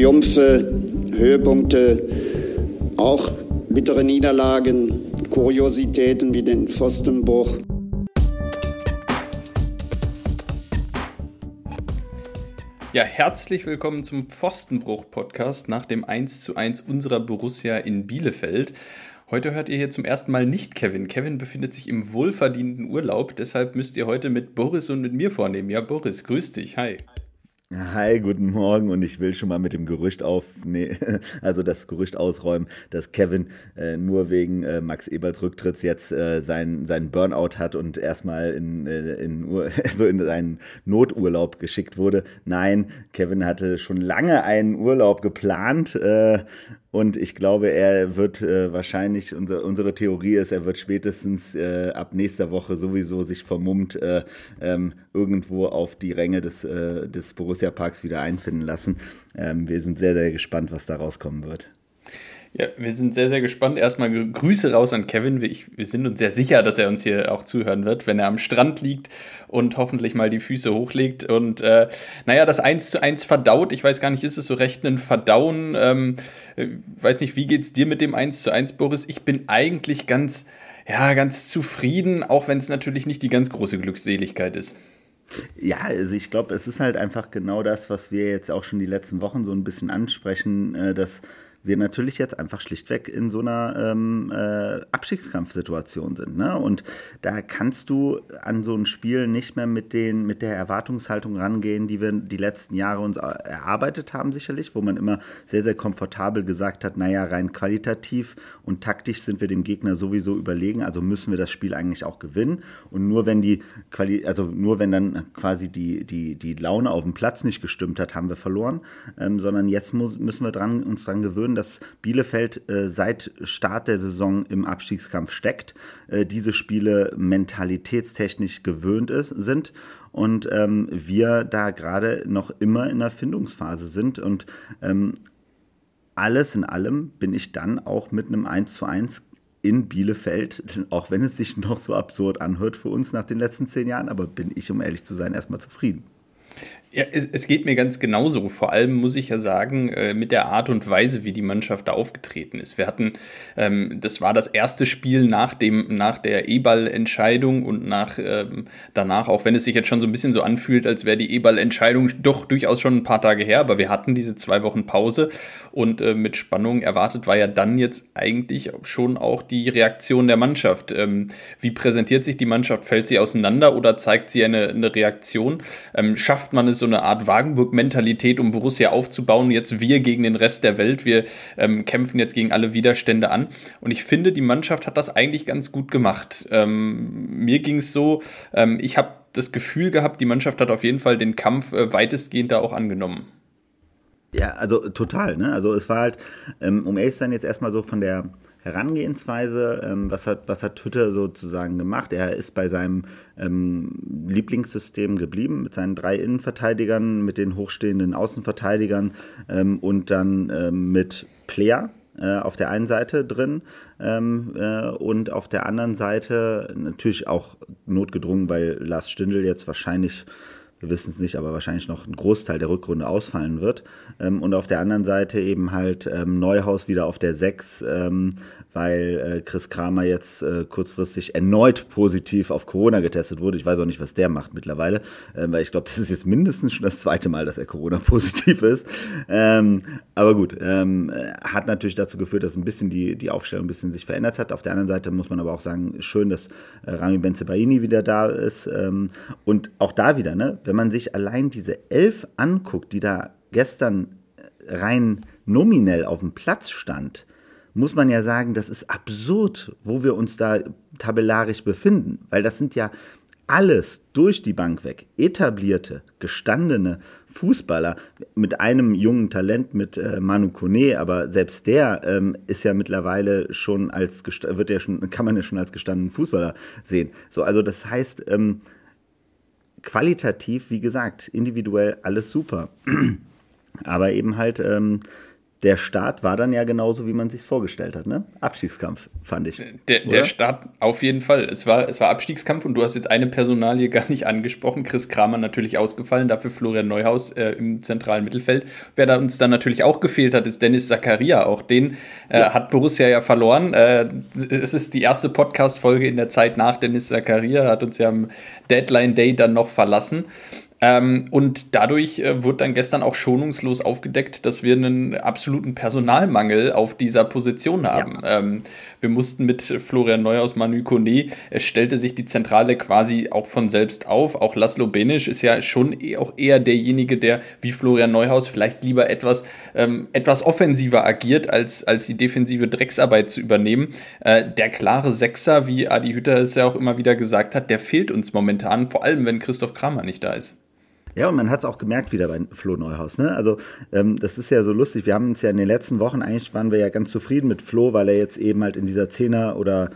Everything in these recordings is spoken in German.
Triumphe, Höhepunkte, auch bittere Niederlagen, Kuriositäten wie den Pfostenbruch. Ja, herzlich willkommen zum Pfostenbruch-Podcast nach dem 1 zu 1 unserer Borussia in Bielefeld. Heute hört ihr hier zum ersten Mal nicht Kevin. Kevin befindet sich im wohlverdienten Urlaub, deshalb müsst ihr heute mit Boris und mit mir vornehmen. Ja, Boris, grüß dich. Hi. Hi, guten Morgen und ich will schon mal mit dem Gerücht auf, nee, also das Gerücht ausräumen, dass Kevin äh, nur wegen äh, Max Eberts Rücktritts jetzt äh, sein, sein Burnout hat und erstmal in, äh, in, also in seinen Noturlaub geschickt wurde. Nein, Kevin hatte schon lange einen Urlaub geplant äh, und ich glaube, er wird äh, wahrscheinlich, unser, unsere Theorie ist, er wird spätestens äh, ab nächster Woche sowieso sich vermummt äh, ähm, irgendwo auf die Ränge des, äh, des Borussia Parks wieder einfinden lassen. Ähm, wir sind sehr, sehr gespannt, was da rauskommen wird. Ja, wir sind sehr, sehr gespannt. Erstmal Grüße raus an Kevin. Wir, wir sind uns sehr sicher, dass er uns hier auch zuhören wird, wenn er am Strand liegt und hoffentlich mal die Füße hochlegt. Und äh, naja, das 1 zu 1 verdaut. Ich weiß gar nicht, ist es so recht ein Verdauen? Ähm, äh, weiß nicht, wie geht's dir mit dem 1 zu 1, Boris? Ich bin eigentlich ganz, ja, ganz zufrieden, auch wenn es natürlich nicht die ganz große Glückseligkeit ist. Ja, also ich glaube, es ist halt einfach genau das, was wir jetzt auch schon die letzten Wochen so ein bisschen ansprechen, äh, dass wir natürlich jetzt einfach schlichtweg in so einer ähm, äh, Abstiegskampfsituation sind. Ne? Und da kannst du an so ein Spiel nicht mehr mit, den, mit der Erwartungshaltung rangehen, die wir die letzten Jahre uns erarbeitet haben, sicherlich, wo man immer sehr, sehr komfortabel gesagt hat, naja, rein qualitativ und taktisch sind wir dem Gegner sowieso überlegen, also müssen wir das Spiel eigentlich auch gewinnen. Und nur wenn die Quali also nur wenn dann quasi die, die, die Laune auf dem Platz nicht gestimmt hat, haben wir verloren. Ähm, sondern jetzt muss, müssen wir dran, uns dran gewöhnen, würden, dass Bielefeld äh, seit Start der Saison im Abstiegskampf steckt, äh, diese Spiele mentalitätstechnisch gewöhnt ist, sind und ähm, wir da gerade noch immer in der Findungsphase sind und ähm, alles in allem bin ich dann auch mit einem 1 zu 1 in Bielefeld, auch wenn es sich noch so absurd anhört für uns nach den letzten zehn Jahren, aber bin ich, um ehrlich zu sein, erstmal zufrieden. Ja, es, es, geht mir ganz genauso. Vor allem muss ich ja sagen, äh, mit der Art und Weise, wie die Mannschaft da aufgetreten ist. Wir hatten, ähm, das war das erste Spiel nach, dem, nach der E-Ball-Entscheidung und nach ähm, danach, auch wenn es sich jetzt schon so ein bisschen so anfühlt, als wäre die E-Ball-Entscheidung doch durchaus schon ein paar Tage her, aber wir hatten diese zwei Wochen Pause und äh, mit Spannung erwartet war ja dann jetzt eigentlich schon auch die Reaktion der Mannschaft. Ähm, wie präsentiert sich die Mannschaft? Fällt sie auseinander oder zeigt sie eine, eine Reaktion? Ähm, schafft man es so eine Art Wagenburg-Mentalität, um Borussia aufzubauen. Jetzt wir gegen den Rest der Welt. Wir ähm, kämpfen jetzt gegen alle Widerstände an. Und ich finde, die Mannschaft hat das eigentlich ganz gut gemacht. Ähm, mir ging es so, ähm, ich habe das Gefühl gehabt, die Mannschaft hat auf jeden Fall den Kampf äh, weitestgehend da auch angenommen. Ja, also total. Ne? Also es war halt, ähm, um ehrlich zu sein, jetzt erstmal so von der Herangehensweise. Ähm, was, hat, was hat Twitter sozusagen gemacht? Er ist bei seinem ähm, Lieblingssystem geblieben, mit seinen drei Innenverteidigern, mit den hochstehenden Außenverteidigern ähm, und dann ähm, mit Player äh, auf der einen Seite drin ähm, äh, und auf der anderen Seite natürlich auch notgedrungen, weil Lars Stindl jetzt wahrscheinlich wir wissen es nicht, aber wahrscheinlich noch ein Großteil der Rückrunde ausfallen wird. Ähm, und auf der anderen Seite eben halt ähm, Neuhaus wieder auf der 6, ähm, weil äh, Chris Kramer jetzt äh, kurzfristig erneut positiv auf Corona getestet wurde. Ich weiß auch nicht, was der macht mittlerweile, äh, weil ich glaube, das ist jetzt mindestens schon das zweite Mal, dass er Corona-positiv ist. Ähm, aber gut, ähm, hat natürlich dazu geführt, dass ein bisschen die, die Aufstellung ein bisschen sich verändert hat. Auf der anderen Seite muss man aber auch sagen, schön, dass äh, Rami Benzebaini wieder da ist. Ähm, und auch da wieder, ne, wenn man sich allein diese elf anguckt, die da gestern rein nominell auf dem Platz stand, muss man ja sagen, das ist absurd, wo wir uns da tabellarisch befinden, weil das sind ja alles durch die Bank weg etablierte, gestandene Fußballer mit einem jungen Talent mit äh, Manu Kone, aber selbst der ähm, ist ja mittlerweile schon als wird ja schon kann man ja schon als gestandenen Fußballer sehen. So, also das heißt ähm, qualitativ, wie gesagt, individuell alles super, aber eben halt ähm, der Start war dann ja genauso, wie man sich vorgestellt hat, ne? Abstiegskampf, fand ich. Der, der Start auf jeden Fall. Es war, es war Abstiegskampf und du hast jetzt eine Personalie gar nicht angesprochen. Chris Kramer natürlich ausgefallen, dafür Florian Neuhaus äh, im zentralen Mittelfeld. Wer da uns dann natürlich auch gefehlt hat, ist Dennis Zakaria. Auch den äh, ja. hat Borussia ja verloren. Äh, es ist die erste Podcast-Folge in der Zeit nach Dennis Zakaria, hat uns ja am Deadline Day dann noch verlassen. Ähm, und dadurch äh, wurde dann gestern auch schonungslos aufgedeckt, dass wir einen absoluten Personalmangel auf dieser Position haben. Ja. Ähm, wir mussten mit Florian Neuhaus, Manu Kone, es stellte sich die Zentrale quasi auch von selbst auf. Auch Laszlo Benisch ist ja schon e auch eher derjenige, der wie Florian Neuhaus vielleicht lieber etwas, ähm, etwas offensiver agiert, als, als die defensive Drecksarbeit zu übernehmen. Äh, der klare Sechser, wie Adi Hütter es ja auch immer wieder gesagt hat, der fehlt uns momentan, vor allem wenn Christoph Kramer nicht da ist. Ja, und man hat es auch gemerkt wieder bei Flo Neuhaus. Ne? Also ähm, das ist ja so lustig. Wir haben uns ja in den letzten Wochen, eigentlich waren wir ja ganz zufrieden mit Flo, weil er jetzt eben halt in dieser Zehner- oder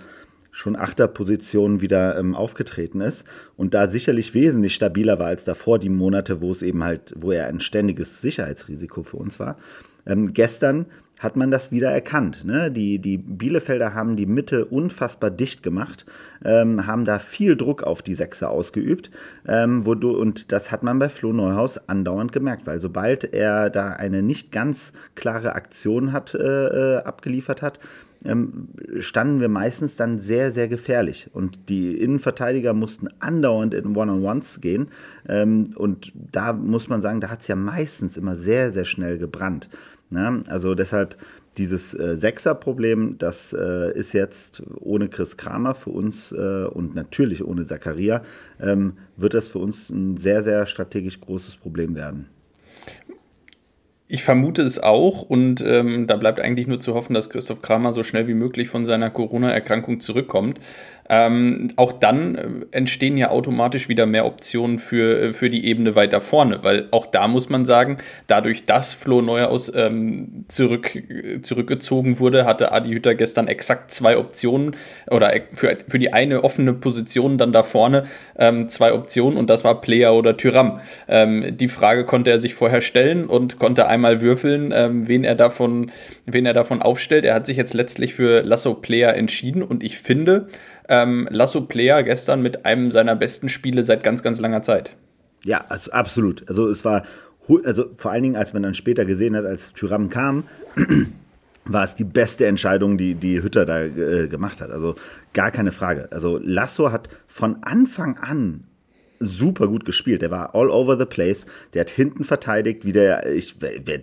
schon Achterposition wieder ähm, aufgetreten ist und da sicherlich wesentlich stabiler war als davor die Monate, wo es eben halt, wo er ein ständiges Sicherheitsrisiko für uns war. Ähm, gestern hat man das wieder erkannt. Ne? Die, die Bielefelder haben die Mitte unfassbar dicht gemacht, ähm, haben da viel Druck auf die Sechser ausgeübt. Ähm, wo du, und das hat man bei Flo Neuhaus andauernd gemerkt, weil sobald er da eine nicht ganz klare Aktion hat, äh, äh abgeliefert hat, ähm, standen wir meistens dann sehr, sehr gefährlich. Und die Innenverteidiger mussten andauernd in One-on-Ones gehen. Ähm, und da muss man sagen, da hat es ja meistens immer sehr, sehr schnell gebrannt. Ja, also deshalb dieses äh, Sechser-Problem, das äh, ist jetzt ohne Chris Kramer für uns äh, und natürlich ohne Zakaria, ähm, wird das für uns ein sehr, sehr strategisch großes Problem werden. Ich vermute es auch und ähm, da bleibt eigentlich nur zu hoffen, dass Christoph Kramer so schnell wie möglich von seiner Corona-Erkrankung zurückkommt. Ähm, auch dann äh, entstehen ja automatisch wieder mehr Optionen für, äh, für die Ebene weiter vorne, weil auch da muss man sagen, dadurch, dass Flo Neuhaus ähm, zurück, zurückgezogen wurde, hatte Adi Hütter gestern exakt zwei Optionen oder für, für die eine offene Position dann da vorne ähm, zwei Optionen und das war Player oder Tyram. Ähm, die Frage konnte er sich vorher stellen und konnte einmal würfeln, ähm, wen, er davon, wen er davon aufstellt. Er hat sich jetzt letztlich für Lasso Player entschieden und ich finde, ähm, Lasso Player gestern mit einem seiner besten Spiele seit ganz, ganz langer Zeit. Ja, also absolut. Also es war, also vor allen Dingen, als man dann später gesehen hat, als Tyram kam, war es die beste Entscheidung, die, die Hütter da äh, gemacht hat. Also gar keine Frage. Also Lasso hat von Anfang an super gut gespielt. Der war all over the place. Der hat hinten verteidigt, wie der, ich,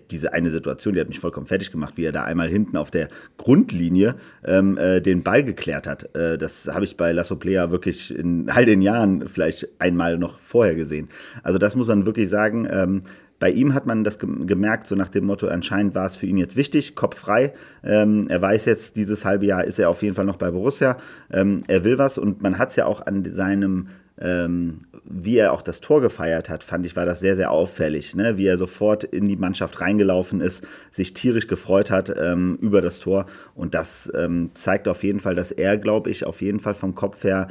diese eine Situation, die hat mich vollkommen fertig gemacht, wie er da einmal hinten auf der Grundlinie ähm, äh, den Ball geklärt hat. Äh, das habe ich bei Lasso Plea wirklich in all den Jahren vielleicht einmal noch vorher gesehen. Also das muss man wirklich sagen. Ähm, bei ihm hat man das gemerkt, so nach dem Motto, anscheinend war es für ihn jetzt wichtig, Kopf frei. Ähm, er weiß jetzt, dieses halbe Jahr ist er auf jeden Fall noch bei Borussia. Ähm, er will was und man hat es ja auch an seinem ähm, wie er auch das Tor gefeiert hat, fand ich, war das sehr, sehr auffällig. Ne? Wie er sofort in die Mannschaft reingelaufen ist, sich tierisch gefreut hat ähm, über das Tor. Und das ähm, zeigt auf jeden Fall, dass er, glaube ich, auf jeden Fall vom Kopf her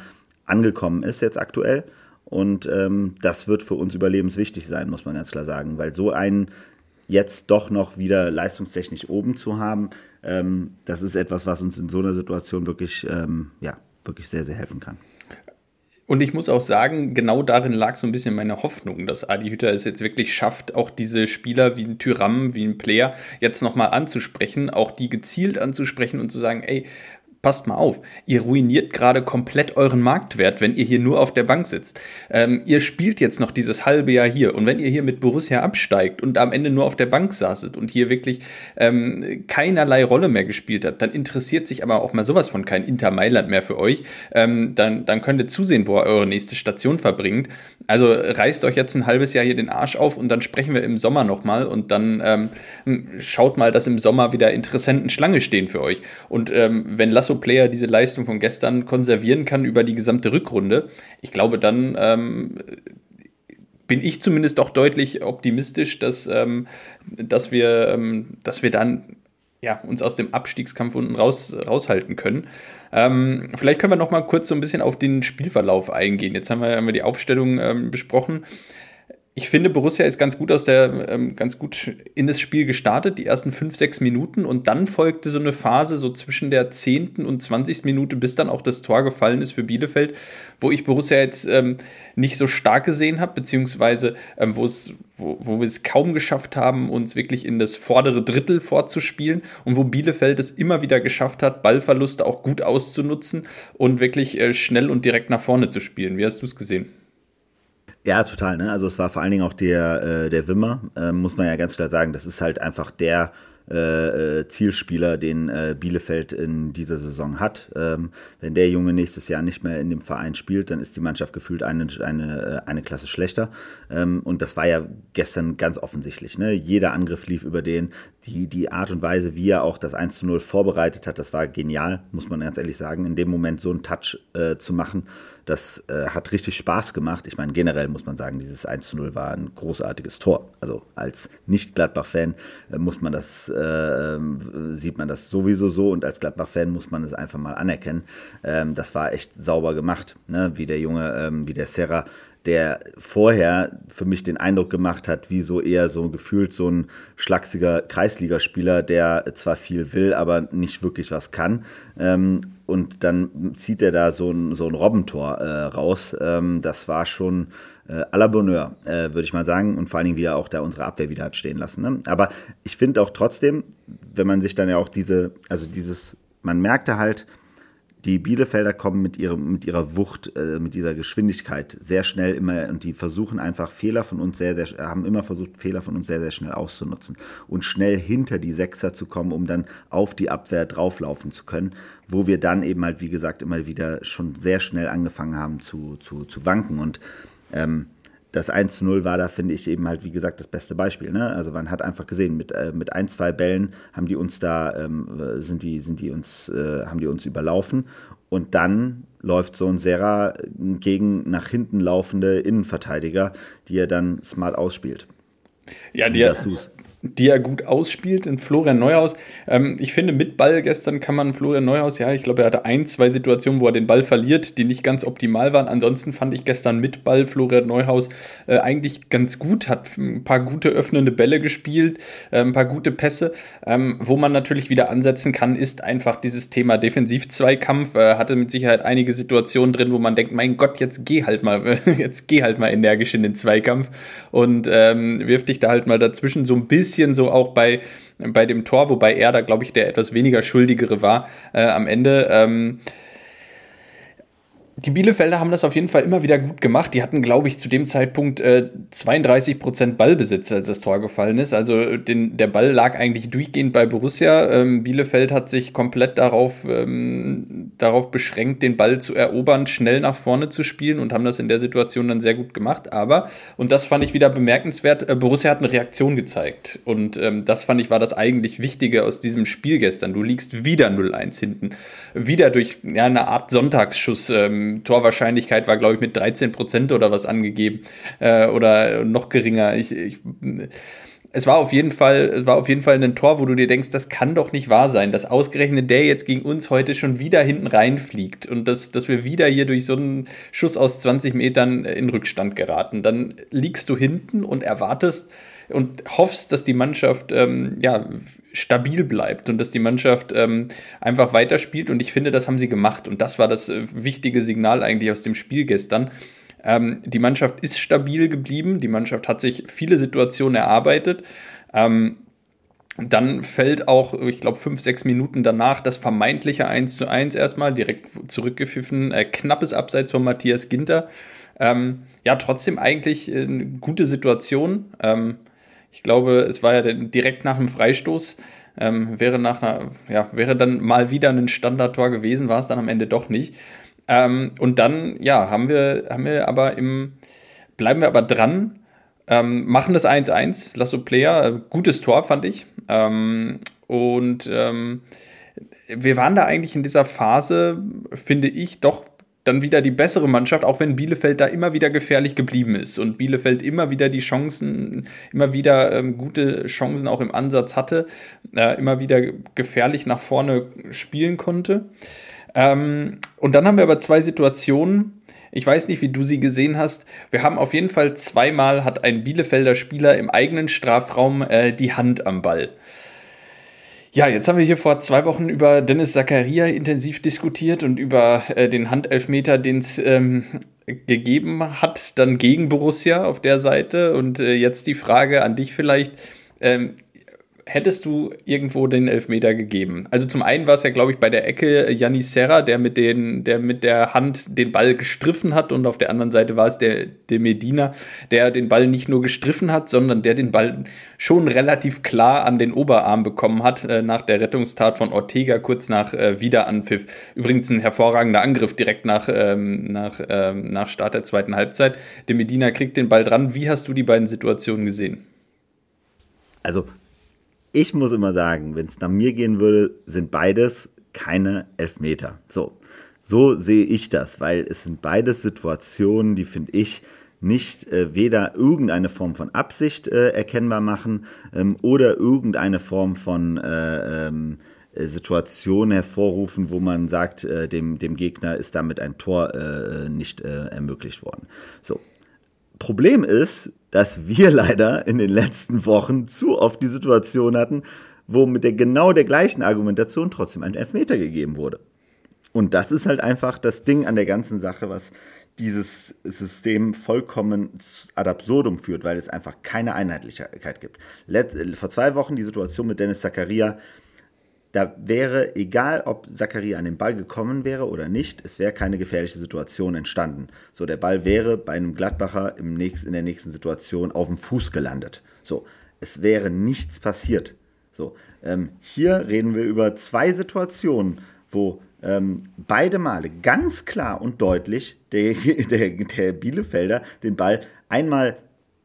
angekommen ist jetzt aktuell. Und ähm, das wird für uns überlebenswichtig sein, muss man ganz klar sagen, weil so einen jetzt doch noch wieder leistungstechnisch oben zu haben, ähm, das ist etwas, was uns in so einer Situation wirklich, ähm, ja, wirklich sehr, sehr helfen kann. Und ich muss auch sagen, genau darin lag so ein bisschen meine Hoffnung, dass Adi Hütter es jetzt wirklich schafft, auch diese Spieler wie ein Tyram, wie ein Player jetzt nochmal anzusprechen, auch die gezielt anzusprechen und zu sagen, ey, passt mal auf, ihr ruiniert gerade komplett euren Marktwert, wenn ihr hier nur auf der Bank sitzt. Ähm, ihr spielt jetzt noch dieses halbe Jahr hier und wenn ihr hier mit Borussia absteigt und am Ende nur auf der Bank saßet und hier wirklich ähm, keinerlei Rolle mehr gespielt habt, dann interessiert sich aber auch mal sowas von kein Inter Mailand mehr für euch. Ähm, dann, dann könnt ihr zusehen, wo ihr eure nächste Station verbringt. Also reißt euch jetzt ein halbes Jahr hier den Arsch auf und dann sprechen wir im Sommer nochmal und dann ähm, schaut mal, dass im Sommer wieder Interessenten Schlange stehen für euch. Und ähm, wenn Lass Lasso-Player diese Leistung von gestern konservieren kann über die gesamte Rückrunde, ich glaube, dann ähm, bin ich zumindest auch deutlich optimistisch, dass, ähm, dass, wir, ähm, dass wir dann ja, uns aus dem Abstiegskampf unten raus, raushalten können. Ähm, vielleicht können wir noch mal kurz so ein bisschen auf den Spielverlauf eingehen. Jetzt haben wir, haben wir die Aufstellung ähm, besprochen ich finde, Borussia ist ganz gut aus der, ähm, ganz gut in das Spiel gestartet, die ersten fünf, sechs Minuten. Und dann folgte so eine Phase so zwischen der zehnten und zwanzigsten Minute, bis dann auch das Tor gefallen ist für Bielefeld, wo ich Borussia jetzt ähm, nicht so stark gesehen habe, beziehungsweise ähm, wo, wo wir es kaum geschafft haben, uns wirklich in das vordere Drittel vorzuspielen und wo Bielefeld es immer wieder geschafft hat, Ballverluste auch gut auszunutzen und wirklich äh, schnell und direkt nach vorne zu spielen. Wie hast du es gesehen? Ja, total. Ne? Also es war vor allen Dingen auch der, äh, der Wimmer, äh, muss man ja ganz klar sagen. Das ist halt einfach der äh, äh, Zielspieler, den äh, Bielefeld in dieser Saison hat. Ähm, wenn der Junge nächstes Jahr nicht mehr in dem Verein spielt, dann ist die Mannschaft gefühlt eine, eine, eine Klasse schlechter. Ähm, und das war ja gestern ganz offensichtlich. Ne? Jeder Angriff lief über den. Die, die Art und Weise, wie er auch das 1 zu 0 vorbereitet hat, das war genial, muss man ganz ehrlich sagen. In dem Moment so einen Touch äh, zu machen, das äh, hat richtig Spaß gemacht. Ich meine, generell muss man sagen, dieses 1 zu 0 war ein großartiges Tor. Also als Nicht-Gladbach-Fan äh, muss man das, äh, sieht man das sowieso so und als Gladbach-Fan muss man es einfach mal anerkennen. Ähm, das war echt sauber gemacht, ne? wie der Junge, ähm, wie der Serra der vorher für mich den Eindruck gemacht hat, wie so eher so gefühlt so ein schlachsiger Kreisligaspieler, der zwar viel will, aber nicht wirklich was kann. Ähm, und dann zieht er da so ein, so ein Robbentor äh, raus. Ähm, das war schon äh, à la Bonheur, äh, würde ich mal sagen. Und vor allen Dingen, wie er auch da unsere Abwehr wieder hat stehen lassen. Ne? Aber ich finde auch trotzdem, wenn man sich dann ja auch diese, also dieses, man merkte halt, die Bielefelder kommen mit, ihrem, mit ihrer Wucht, äh, mit dieser Geschwindigkeit sehr schnell immer und die versuchen einfach Fehler von uns sehr, sehr, haben immer versucht, Fehler von uns sehr, sehr schnell auszunutzen und schnell hinter die Sechser zu kommen, um dann auf die Abwehr drauflaufen zu können, wo wir dann eben halt, wie gesagt, immer wieder schon sehr schnell angefangen haben zu, zu, zu wanken und ähm, das 1 zu 0 war da, finde ich, eben halt, wie gesagt, das beste Beispiel. Ne? Also man hat einfach gesehen, mit, äh, mit ein, zwei Bällen haben die uns da, ähm, sind die, sind die uns, äh, haben die uns überlaufen. Und dann läuft so ein Serra gegen nach hinten laufende Innenverteidiger, die er dann smart ausspielt. Ja, die, die er gut ausspielt in Florian Neuhaus. Ähm, ich finde, mit Ball gestern kann man Florian Neuhaus, ja, ich glaube, er hatte ein, zwei Situationen, wo er den Ball verliert, die nicht ganz optimal waren. Ansonsten fand ich gestern mit Ball Florian Neuhaus äh, eigentlich ganz gut, hat ein paar gute öffnende Bälle gespielt, äh, ein paar gute Pässe. Ähm, wo man natürlich wieder ansetzen kann, ist einfach dieses Thema Defensiv-Zweikampf. Äh, hatte mit Sicherheit einige Situationen drin, wo man denkt, mein Gott, jetzt geh halt mal, jetzt geh halt mal energisch in den Zweikampf und ähm, wirf dich da halt mal dazwischen so ein bisschen bisschen so auch bei, bei dem Tor, wobei er da, glaube ich, der etwas weniger Schuldigere war äh, am Ende. Ähm, die Bielefelder haben das auf jeden Fall immer wieder gut gemacht. Die hatten, glaube ich, zu dem Zeitpunkt äh, 32% Ballbesitz, als das Tor gefallen ist. Also den, der Ball lag eigentlich durchgehend bei Borussia. Ähm, Bielefeld hat sich komplett darauf, ähm, darauf beschränkt, den Ball zu erobern, schnell nach vorne zu spielen und haben das in der Situation dann sehr gut gemacht. Aber, und das fand ich wieder bemerkenswert, äh, Borussia hat eine Reaktion gezeigt. Und ähm, das fand ich war das eigentlich Wichtige aus diesem Spiel gestern. Du liegst wieder 0-1 hinten. Wieder durch ja, eine Art Sonntagsschuss. Ähm, Torwahrscheinlichkeit war, glaube ich, mit 13 Prozent oder was angegeben äh, oder noch geringer. Ich, ich, es war auf jeden Fall, war auf jeden Fall ein Tor, wo du dir denkst, das kann doch nicht wahr sein, dass ausgerechnet der jetzt gegen uns heute schon wieder hinten reinfliegt und dass, dass wir wieder hier durch so einen Schuss aus 20 Metern in Rückstand geraten. Dann liegst du hinten und erwartest und hoffst, dass die Mannschaft ähm, ja, stabil bleibt und dass die Mannschaft ähm, einfach weiterspielt. Und ich finde, das haben sie gemacht. Und das war das äh, wichtige Signal eigentlich aus dem Spiel gestern. Ähm, die Mannschaft ist stabil geblieben. Die Mannschaft hat sich viele Situationen erarbeitet. Ähm, dann fällt auch, ich glaube, fünf, sechs Minuten danach das vermeintliche 1 zu 1 erstmal direkt zurückgepfiffen. Äh, knappes Abseits von Matthias Ginter. Ähm, ja, trotzdem eigentlich eine gute Situation. Ähm, ich glaube, es war ja direkt nach einem Freistoß. Ähm, wäre, nach einer, ja, wäre dann mal wieder ein Standardtor gewesen, war es dann am Ende doch nicht. Ähm, und dann, ja, haben wir, haben wir aber im, bleiben wir aber dran, ähm, machen das 1-1, Lasso Player, äh, gutes Tor, fand ich. Ähm, und ähm, wir waren da eigentlich in dieser Phase, finde ich, doch dann wieder die bessere Mannschaft, auch wenn Bielefeld da immer wieder gefährlich geblieben ist und Bielefeld immer wieder die Chancen, immer wieder ähm, gute Chancen auch im Ansatz hatte, äh, immer wieder gefährlich nach vorne spielen konnte. Ähm, und dann haben wir aber zwei Situationen, Ich weiß nicht, wie du sie gesehen hast. Wir haben auf jeden Fall zweimal hat ein Bielefelder Spieler im eigenen Strafraum äh, die Hand am Ball. Ja, jetzt haben wir hier vor zwei Wochen über Dennis Zakaria intensiv diskutiert und über äh, den Handelfmeter, den es ähm, gegeben hat, dann gegen Borussia auf der Seite. Und äh, jetzt die Frage an dich vielleicht. Ähm, hättest du irgendwo den Elfmeter gegeben? Also zum einen war es ja, glaube ich, bei der Ecke Janis Serra, der mit, den, der mit der Hand den Ball gestriffen hat und auf der anderen Seite war es der, der Medina, der den Ball nicht nur gestriffen hat, sondern der den Ball schon relativ klar an den Oberarm bekommen hat äh, nach der Rettungstat von Ortega kurz nach äh, Wiederanpfiff. Übrigens ein hervorragender Angriff direkt nach, ähm, nach, ähm, nach Start der zweiten Halbzeit. Der Medina kriegt den Ball dran. Wie hast du die beiden Situationen gesehen? Also ich muss immer sagen, wenn es nach mir gehen würde, sind beides keine Elfmeter. So, so sehe ich das, weil es sind beides Situationen, die finde ich nicht äh, weder irgendeine Form von Absicht äh, erkennbar machen ähm, oder irgendeine Form von äh, ähm, Situation hervorrufen, wo man sagt, äh, dem, dem Gegner ist damit ein Tor äh, nicht äh, ermöglicht worden. So. Problem ist, dass wir leider in den letzten Wochen zu oft die Situation hatten, wo mit der genau der gleichen Argumentation trotzdem ein Elfmeter gegeben wurde. Und das ist halt einfach das Ding an der ganzen Sache, was dieses System vollkommen ad absurdum führt, weil es einfach keine Einheitlichkeit gibt. Let vor zwei Wochen die Situation mit Dennis Zakaria, da wäre, egal ob Zakaria an den Ball gekommen wäre oder nicht, es wäre keine gefährliche Situation entstanden. So, der Ball wäre bei einem Gladbacher im nächsten, in der nächsten Situation auf dem Fuß gelandet. So, es wäre nichts passiert. So, ähm, hier reden wir über zwei Situationen, wo ähm, beide Male ganz klar und deutlich der, der, der Bielefelder den Ball einmal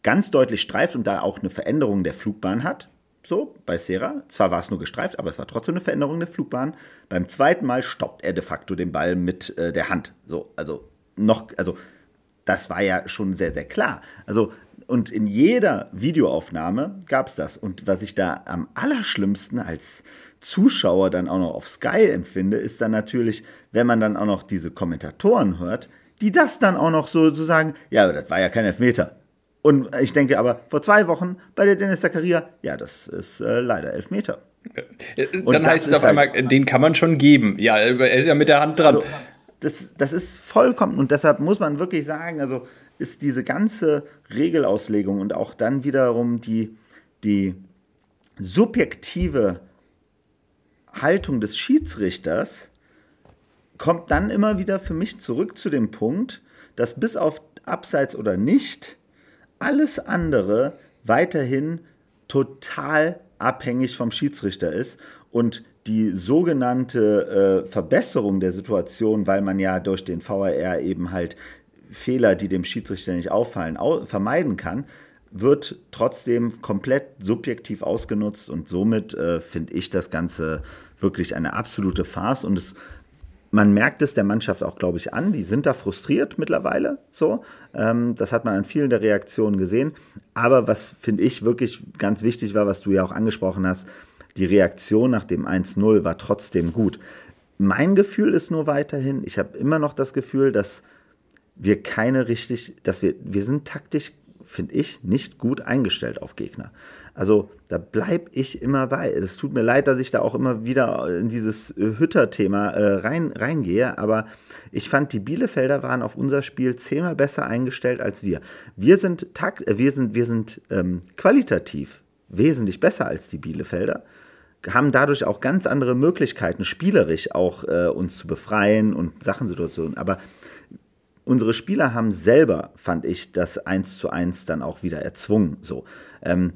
ganz deutlich streift und da auch eine Veränderung der Flugbahn hat, so, bei Serra. Zwar war es nur gestreift, aber es war trotzdem eine Veränderung der Flugbahn. Beim zweiten Mal stoppt er de facto den Ball mit äh, der Hand. So, also noch, also das war ja schon sehr, sehr klar. Also, und in jeder Videoaufnahme gab es das. Und was ich da am allerschlimmsten als Zuschauer dann auch noch auf Sky empfinde, ist dann natürlich, wenn man dann auch noch diese Kommentatoren hört, die das dann auch noch so, so sagen, ja, das war ja kein Elfmeter. Und ich denke aber, vor zwei Wochen bei der Dennis Zakaria, ja, das ist äh, leider elf Meter. Und dann heißt es auf halt, einmal, den kann man schon geben. Ja, er ist ja mit der Hand dran. Also, das, das ist vollkommen, und deshalb muss man wirklich sagen, also ist diese ganze Regelauslegung und auch dann wiederum die, die subjektive Haltung des Schiedsrichters kommt dann immer wieder für mich zurück zu dem Punkt, dass bis auf Abseits oder nicht alles andere weiterhin total abhängig vom Schiedsrichter ist und die sogenannte äh, Verbesserung der Situation, weil man ja durch den VAR eben halt Fehler, die dem Schiedsrichter nicht auffallen, au vermeiden kann, wird trotzdem komplett subjektiv ausgenutzt und somit äh, finde ich das Ganze wirklich eine absolute Farce und es man merkt es der Mannschaft auch, glaube ich, an. Die sind da frustriert mittlerweile. So, ähm, das hat man an vielen der Reaktionen gesehen. Aber was finde ich wirklich ganz wichtig war, was du ja auch angesprochen hast, die Reaktion nach dem 1-0 war trotzdem gut. Mein Gefühl ist nur weiterhin, ich habe immer noch das Gefühl, dass wir keine richtig, dass wir, wir sind taktisch, finde ich, nicht gut eingestellt auf Gegner. Also da bleibe ich immer bei. Es tut mir leid, dass ich da auch immer wieder in dieses äh, Hütter-Thema äh, rein, reingehe, aber ich fand, die Bielefelder waren auf unser Spiel zehnmal besser eingestellt als wir. Wir sind, takt, äh, wir sind, wir sind ähm, qualitativ wesentlich besser als die Bielefelder haben dadurch auch ganz andere Möglichkeiten, spielerisch auch äh, uns zu befreien und Sachensituationen. Aber unsere Spieler haben selber, fand ich, das 1 zu 1 dann auch wieder erzwungen. So. Ähm,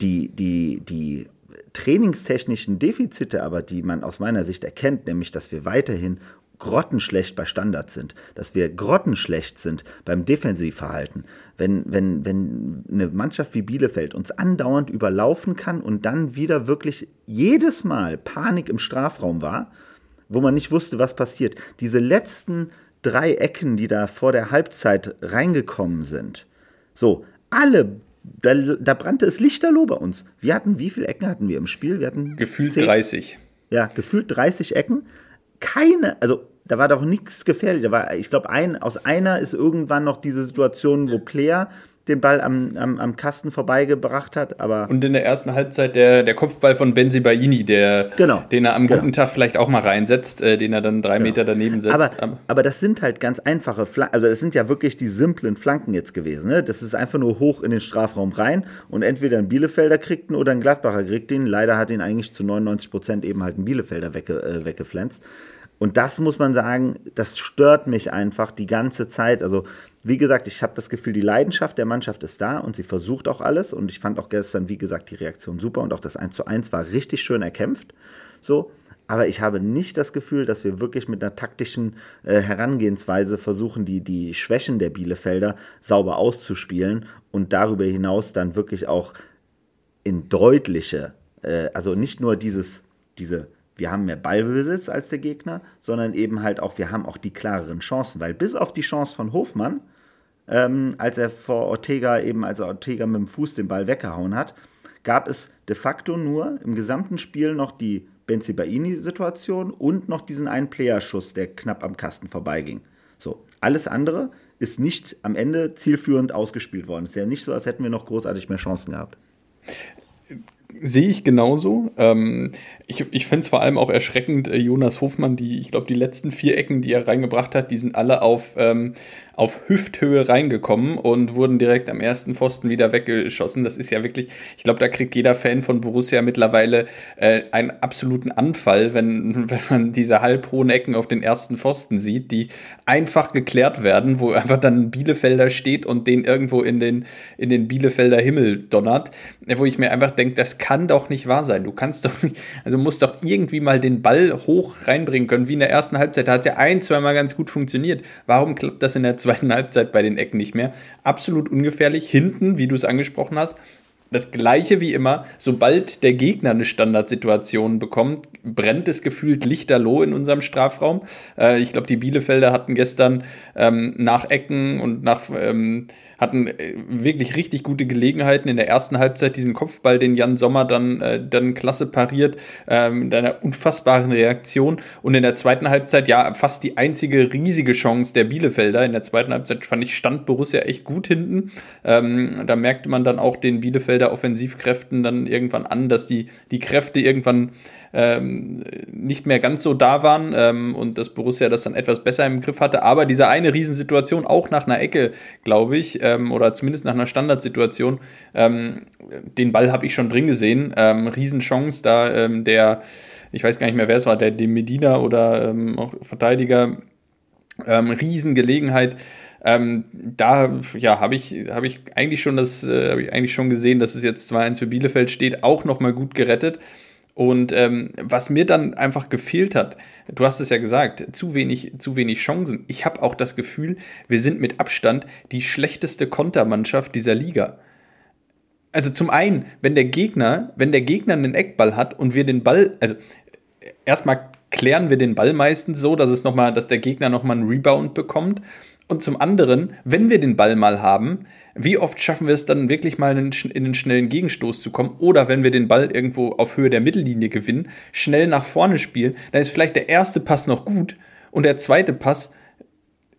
die, die, die trainingstechnischen Defizite aber, die man aus meiner Sicht erkennt, nämlich dass wir weiterhin grottenschlecht bei Standards sind, dass wir grottenschlecht sind beim Defensivverhalten. Wenn, wenn, wenn eine Mannschaft wie Bielefeld uns andauernd überlaufen kann und dann wieder wirklich jedes Mal Panik im Strafraum war, wo man nicht wusste, was passiert. Diese letzten drei Ecken, die da vor der Halbzeit reingekommen sind, so, alle da, da, brannte es lichterloh bei uns. Wir hatten, wie viele Ecken hatten wir im Spiel? Wir hatten gefühlt 10, 30. Ja, gefühlt 30 Ecken. keine, also da war doch nichts gefährlich. Da war, ich glaube, ein, aus einer ist irgendwann noch diese Situation, wo Player den Ball am, am, am Kasten vorbeigebracht hat. Aber und in der ersten Halbzeit der, der Kopfball von Benzi Baini, der, genau, den er am genau. guten Tag vielleicht auch mal reinsetzt, äh, den er dann drei genau. Meter daneben setzt. Aber, aber das sind halt ganz einfache Flanken, also das sind ja wirklich die simplen Flanken jetzt gewesen. Ne? Das ist einfach nur hoch in den Strafraum rein und entweder ein Bielefelder kriegt ihn oder ein Gladbacher kriegt ihn. Leider hat ihn eigentlich zu 99 Prozent eben halt ein Bielefelder wegge, äh, weggepflanzt. Und das muss man sagen, das stört mich einfach die ganze Zeit. Also, wie gesagt, ich habe das Gefühl, die Leidenschaft der Mannschaft ist da und sie versucht auch alles. Und ich fand auch gestern, wie gesagt, die Reaktion super und auch das 1 zu 1 war richtig schön erkämpft. So. Aber ich habe nicht das Gefühl, dass wir wirklich mit einer taktischen äh, Herangehensweise versuchen, die, die Schwächen der Bielefelder sauber auszuspielen und darüber hinaus dann wirklich auch in deutliche, äh, also nicht nur dieses, diese wir haben mehr Ballbesitz als der Gegner, sondern eben halt auch, wir haben auch die klareren Chancen, weil bis auf die Chance von Hofmann, ähm, als er vor Ortega eben, als Ortega mit dem Fuß den Ball weggehauen hat, gab es de facto nur im gesamten Spiel noch die Benzibaini-Situation und noch diesen einen Playerschuss, der knapp am Kasten vorbeiging. So, alles andere ist nicht am Ende zielführend ausgespielt worden. Es ist ja nicht so, als hätten wir noch großartig mehr Chancen gehabt. Sehe ich genauso. Ähm, ich ich finde es vor allem auch erschreckend, äh, Jonas Hofmann, die, ich glaube, die letzten vier Ecken, die er reingebracht hat, die sind alle auf, ähm, auf Hüfthöhe reingekommen und wurden direkt am ersten Pfosten wieder weggeschossen. Das ist ja wirklich, ich glaube, da kriegt jeder Fan von Borussia mittlerweile äh, einen absoluten Anfall, wenn, wenn man diese halbhohen Ecken auf den ersten Pfosten sieht, die einfach geklärt werden, wo einfach dann ein Bielefelder steht und den irgendwo in den, in den Bielefelder Himmel donnert, wo ich mir einfach denke, das kann doch nicht wahr sein. Du kannst doch nicht, also musst doch irgendwie mal den Ball hoch reinbringen können, wie in der ersten Halbzeit. Da hat es ja ein, zweimal ganz gut funktioniert. Warum klappt das in der zweiten Halbzeit bei den Ecken nicht mehr. Absolut ungefährlich. Hinten, wie du es angesprochen hast, das gleiche wie immer, sobald der Gegner eine Standardsituation bekommt, brennt es gefühlt lichterloh in unserem Strafraum. Äh, ich glaube, die Bielefelder hatten gestern ähm, nach Ecken und nach ähm, hatten äh, wirklich richtig gute Gelegenheiten in der ersten Halbzeit diesen Kopfball, den Jan Sommer dann, äh, dann klasse pariert, äh, mit einer unfassbaren Reaktion. Und in der zweiten Halbzeit, ja, fast die einzige riesige Chance der Bielefelder. In der zweiten Halbzeit fand ich, stand Borussia echt gut hinten. Ähm, da merkte man dann auch den Bielefelder Offensivkräften dann irgendwann an, dass die, die Kräfte irgendwann ähm, nicht mehr ganz so da waren ähm, und dass Borussia das dann etwas besser im Griff hatte. Aber diese eine Riesensituation, auch nach einer Ecke, glaube ich, ähm, oder zumindest nach einer Standardsituation, ähm, den Ball habe ich schon drin gesehen. Ähm, Riesenchance, da ähm, der, ich weiß gar nicht mehr, wer es war, der, der Medina oder auch Verteidiger, Riesengelegenheit. Ähm, da ja, habe ich, hab ich eigentlich schon das, äh, ich eigentlich schon gesehen, dass es jetzt 2-1 für Bielefeld steht, auch nochmal gut gerettet. Und ähm, was mir dann einfach gefehlt hat, du hast es ja gesagt, zu wenig, zu wenig Chancen. Ich habe auch das Gefühl, wir sind mit Abstand die schlechteste Kontermannschaft dieser Liga. Also zum einen, wenn der Gegner, wenn der Gegner einen Eckball hat und wir den Ball, also erstmal klären wir den Ball meistens so, dass es noch mal, dass der Gegner nochmal einen Rebound bekommt. Und zum anderen, wenn wir den Ball mal haben, wie oft schaffen wir es dann wirklich mal in einen schnellen Gegenstoß zu kommen? Oder wenn wir den Ball irgendwo auf Höhe der Mittellinie gewinnen, schnell nach vorne spielen, dann ist vielleicht der erste Pass noch gut und der zweite Pass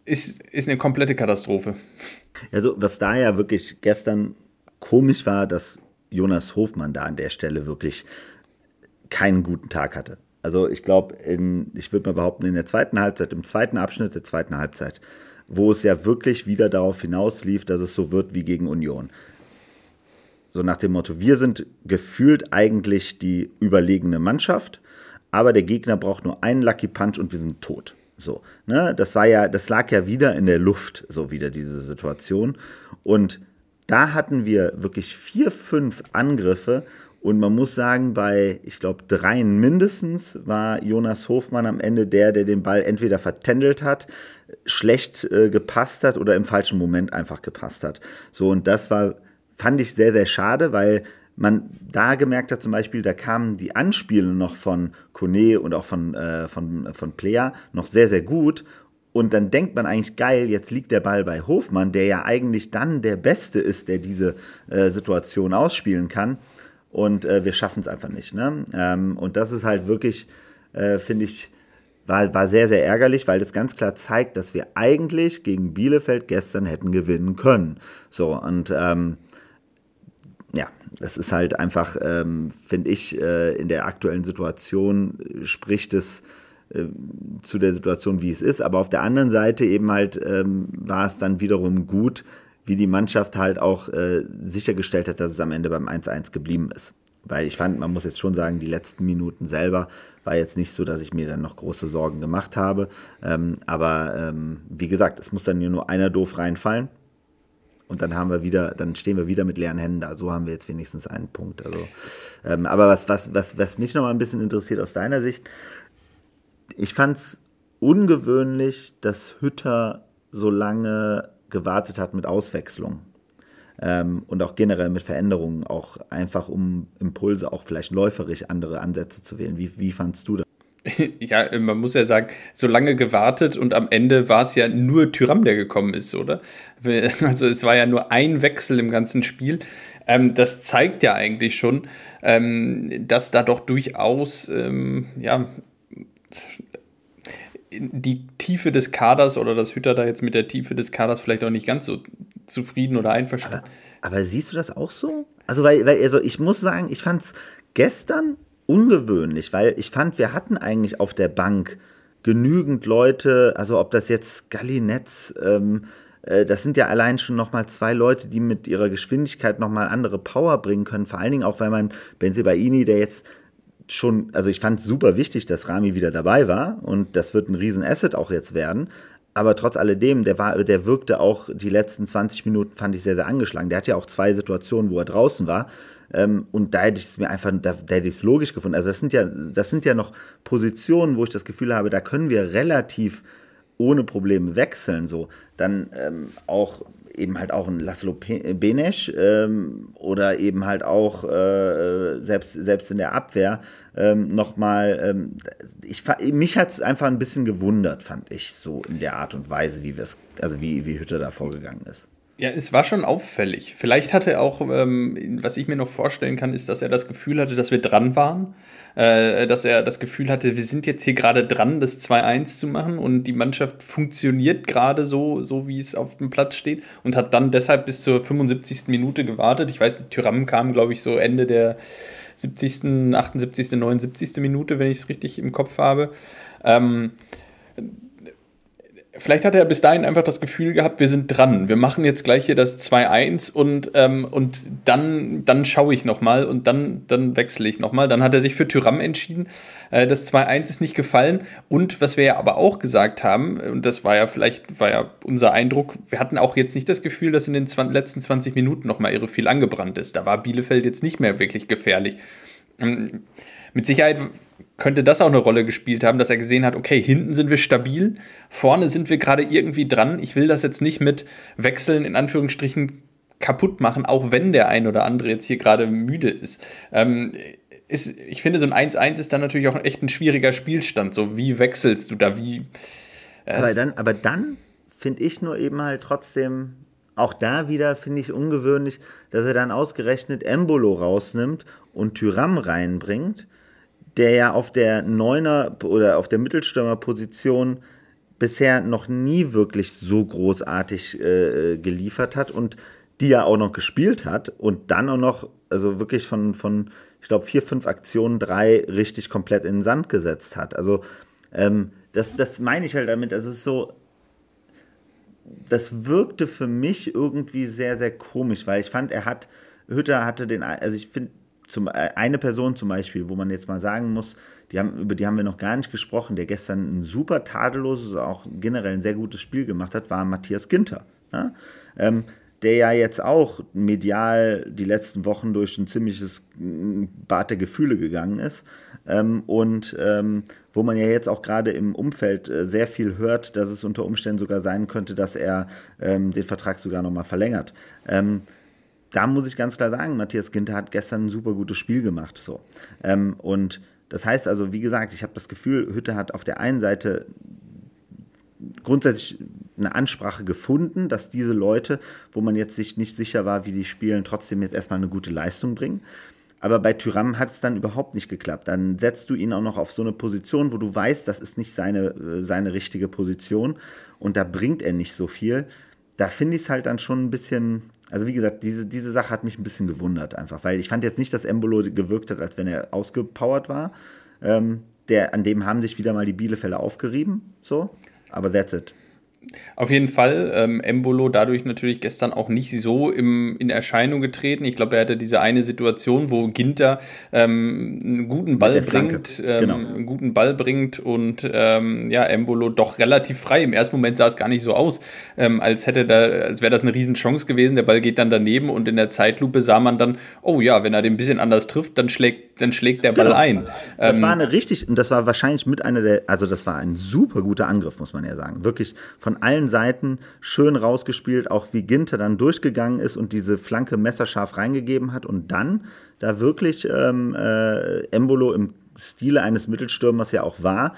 ist, ist eine komplette Katastrophe. Also, was da ja wirklich gestern komisch war, dass Jonas Hofmann da an der Stelle wirklich keinen guten Tag hatte. Also, ich glaube, ich würde mal behaupten, in der zweiten Halbzeit, im zweiten Abschnitt der zweiten Halbzeit, wo es ja wirklich wieder darauf hinauslief, dass es so wird wie gegen Union. So nach dem Motto, wir sind gefühlt eigentlich die überlegene Mannschaft, aber der Gegner braucht nur einen Lucky Punch und wir sind tot. So, ne? Das war ja, das lag ja wieder in der Luft, so wieder diese Situation. Und da hatten wir wirklich vier, fünf Angriffe und man muss sagen, bei, ich glaube, dreien mindestens war Jonas Hofmann am Ende der, der den Ball entweder vertändelt hat, schlecht äh, gepasst hat oder im falschen Moment einfach gepasst hat. So, und das war, fand ich sehr, sehr schade, weil man da gemerkt hat, zum Beispiel, da kamen die Anspiele noch von Kone und auch von, äh, von, von Player noch sehr, sehr gut. Und dann denkt man eigentlich, geil, jetzt liegt der Ball bei Hofmann, der ja eigentlich dann der Beste ist, der diese äh, Situation ausspielen kann. Und äh, wir schaffen es einfach nicht. Ne? Ähm, und das ist halt wirklich, äh, finde ich, war, war sehr, sehr ärgerlich, weil das ganz klar zeigt, dass wir eigentlich gegen Bielefeld gestern hätten gewinnen können. So, und ähm, ja, das ist halt einfach, ähm, finde ich, äh, in der aktuellen Situation spricht es äh, zu der Situation, wie es ist. Aber auf der anderen Seite eben halt ähm, war es dann wiederum gut, wie die Mannschaft halt auch äh, sichergestellt hat, dass es am Ende beim 1-1 geblieben ist. Weil ich fand, man muss jetzt schon sagen, die letzten Minuten selber war jetzt nicht so, dass ich mir dann noch große Sorgen gemacht habe. Ähm, aber ähm, wie gesagt, es muss dann nur einer doof reinfallen. Und dann haben wir wieder, dann stehen wir wieder mit leeren Händen da. So haben wir jetzt wenigstens einen Punkt. Also, ähm, aber was, was, was, was mich noch mal ein bisschen interessiert aus deiner Sicht, ich fand es ungewöhnlich, dass Hütter so lange gewartet hat mit Auswechslung ähm, und auch generell mit Veränderungen, auch einfach um Impulse, auch vielleicht läuferisch andere Ansätze zu wählen. Wie, wie fandst du das? Ja, man muss ja sagen, so lange gewartet und am Ende war es ja nur Tyram, der gekommen ist, oder? Also es war ja nur ein Wechsel im ganzen Spiel. Ähm, das zeigt ja eigentlich schon, ähm, dass da doch durchaus ähm, ja, die Tiefe des Kaders oder das Hütter da jetzt mit der Tiefe des Kaders vielleicht auch nicht ganz so zufrieden oder einverstanden. Aber, aber siehst du das auch so? Also, weil, weil also ich muss sagen, ich fand es gestern ungewöhnlich, weil ich fand, wir hatten eigentlich auf der Bank genügend Leute, also ob das jetzt Gallinetz, ähm, äh, das sind ja allein schon nochmal zwei Leute, die mit ihrer Geschwindigkeit nochmal andere Power bringen können. Vor allen Dingen auch, weil man Benzibaini, der jetzt schon, also ich fand es super wichtig, dass Rami wieder dabei war und das wird ein riesen Asset auch jetzt werden. Aber trotz alledem, der, war, der wirkte auch die letzten 20 Minuten, fand ich sehr, sehr angeschlagen. Der hat ja auch zwei Situationen, wo er draußen war. Ähm, und da hätte ich es mir einfach, da, da hätte ich es logisch gefunden. Also das sind ja, das sind ja noch Positionen, wo ich das Gefühl habe, da können wir relativ ohne Probleme wechseln. So. Dann ähm, auch eben halt auch ein Laszlo Benesch ähm, oder eben halt auch äh, selbst, selbst in der Abwehr ähm, nochmal, ähm, ich, mich hat es einfach ein bisschen gewundert, fand ich, so in der Art und Weise, wie wir es, also wie, wie Hütte da vorgegangen ist. Ja, es war schon auffällig. Vielleicht hatte er auch, ähm, was ich mir noch vorstellen kann, ist, dass er das Gefühl hatte, dass wir dran waren. Äh, dass er das Gefühl hatte, wir sind jetzt hier gerade dran, das 2-1 zu machen und die Mannschaft funktioniert gerade so, so wie es auf dem Platz steht und hat dann deshalb bis zur 75. Minute gewartet. Ich weiß, Tyram kam, glaube ich, so Ende der 70., 78., 79. Minute, wenn ich es richtig im Kopf habe. Ähm, vielleicht hat er bis dahin einfach das Gefühl gehabt, wir sind dran. Wir machen jetzt gleich hier das 2-1 und, ähm, und dann, dann schaue ich nochmal und dann, dann wechsle ich nochmal. Dann hat er sich für Tyram entschieden. Äh, das 2-1 ist nicht gefallen. Und was wir ja aber auch gesagt haben, und das war ja vielleicht, war ja unser Eindruck, wir hatten auch jetzt nicht das Gefühl, dass in den 20, letzten 20 Minuten nochmal irre viel angebrannt ist. Da war Bielefeld jetzt nicht mehr wirklich gefährlich. Ähm, mit Sicherheit könnte das auch eine Rolle gespielt haben, dass er gesehen hat, okay, hinten sind wir stabil, vorne sind wir gerade irgendwie dran. Ich will das jetzt nicht mit Wechseln in Anführungsstrichen kaputt machen, auch wenn der ein oder andere jetzt hier gerade müde ist. Ähm, ist ich finde, so ein 1-1 ist dann natürlich auch echt ein schwieriger Spielstand. So, wie wechselst du da? Wie. Äh, aber dann, aber dann finde ich nur eben halt trotzdem, auch da wieder finde ich ungewöhnlich, dass er dann ausgerechnet Embolo rausnimmt und Tyram reinbringt der ja auf der Neuner oder auf der Mittelstürmerposition bisher noch nie wirklich so großartig äh, geliefert hat und die ja auch noch gespielt hat und dann auch noch, also wirklich von, von ich glaube, vier, fünf Aktionen, drei richtig komplett in den Sand gesetzt hat. Also ähm, das, das meine ich halt damit, es ist so, das wirkte für mich irgendwie sehr, sehr komisch, weil ich fand, er hat, Hütter hatte den, also ich finde, zum, äh, eine Person zum Beispiel, wo man jetzt mal sagen muss, die haben, über die haben wir noch gar nicht gesprochen, der gestern ein super tadelloses, auch generell ein sehr gutes Spiel gemacht hat, war Matthias Ginter. Ne? Ähm, der ja jetzt auch medial die letzten Wochen durch ein ziemliches Bad der Gefühle gegangen ist. Ähm, und ähm, wo man ja jetzt auch gerade im Umfeld äh, sehr viel hört, dass es unter Umständen sogar sein könnte, dass er ähm, den Vertrag sogar nochmal verlängert. Da muss ich ganz klar sagen, Matthias Ginter hat gestern ein super gutes Spiel gemacht. So. Ähm, und das heißt also, wie gesagt, ich habe das Gefühl, Hütte hat auf der einen Seite grundsätzlich eine Ansprache gefunden, dass diese Leute, wo man jetzt sich nicht sicher war, wie sie spielen, trotzdem jetzt erstmal eine gute Leistung bringen. Aber bei Tyram hat es dann überhaupt nicht geklappt. Dann setzt du ihn auch noch auf so eine Position, wo du weißt, das ist nicht seine, äh, seine richtige Position und da bringt er nicht so viel. Da finde ich es halt dann schon ein bisschen, also wie gesagt, diese, diese Sache hat mich ein bisschen gewundert einfach, weil ich fand jetzt nicht, dass Embolo gewirkt hat, als wenn er ausgepowert war. Ähm, der, an dem haben sich wieder mal die Bielefelder aufgerieben, so, aber that's it. Auf jeden Fall, ähm, Embolo dadurch natürlich gestern auch nicht so im, in Erscheinung getreten. Ich glaube, er hatte diese eine Situation, wo Ginter ähm, einen guten Ball bringt, ähm, genau. einen guten Ball bringt und ähm, ja, Embolo doch relativ frei. Im ersten Moment sah es gar nicht so aus, ähm, als hätte da, als wäre das eine Riesenchance gewesen. Der Ball geht dann daneben und in der Zeitlupe sah man dann, oh ja, wenn er den ein bisschen anders trifft, dann schlägt, dann schlägt der Ball genau. ein. Das war ähm, eine richtig, und das war wahrscheinlich mit einer der, also das war ein super guter Angriff, muss man ja sagen. Wirklich von von allen Seiten schön rausgespielt, auch wie Ginter dann durchgegangen ist und diese Flanke messerscharf reingegeben hat und dann da wirklich ähm, äh, Embolo im Stile eines Mittelstürmers ja auch war.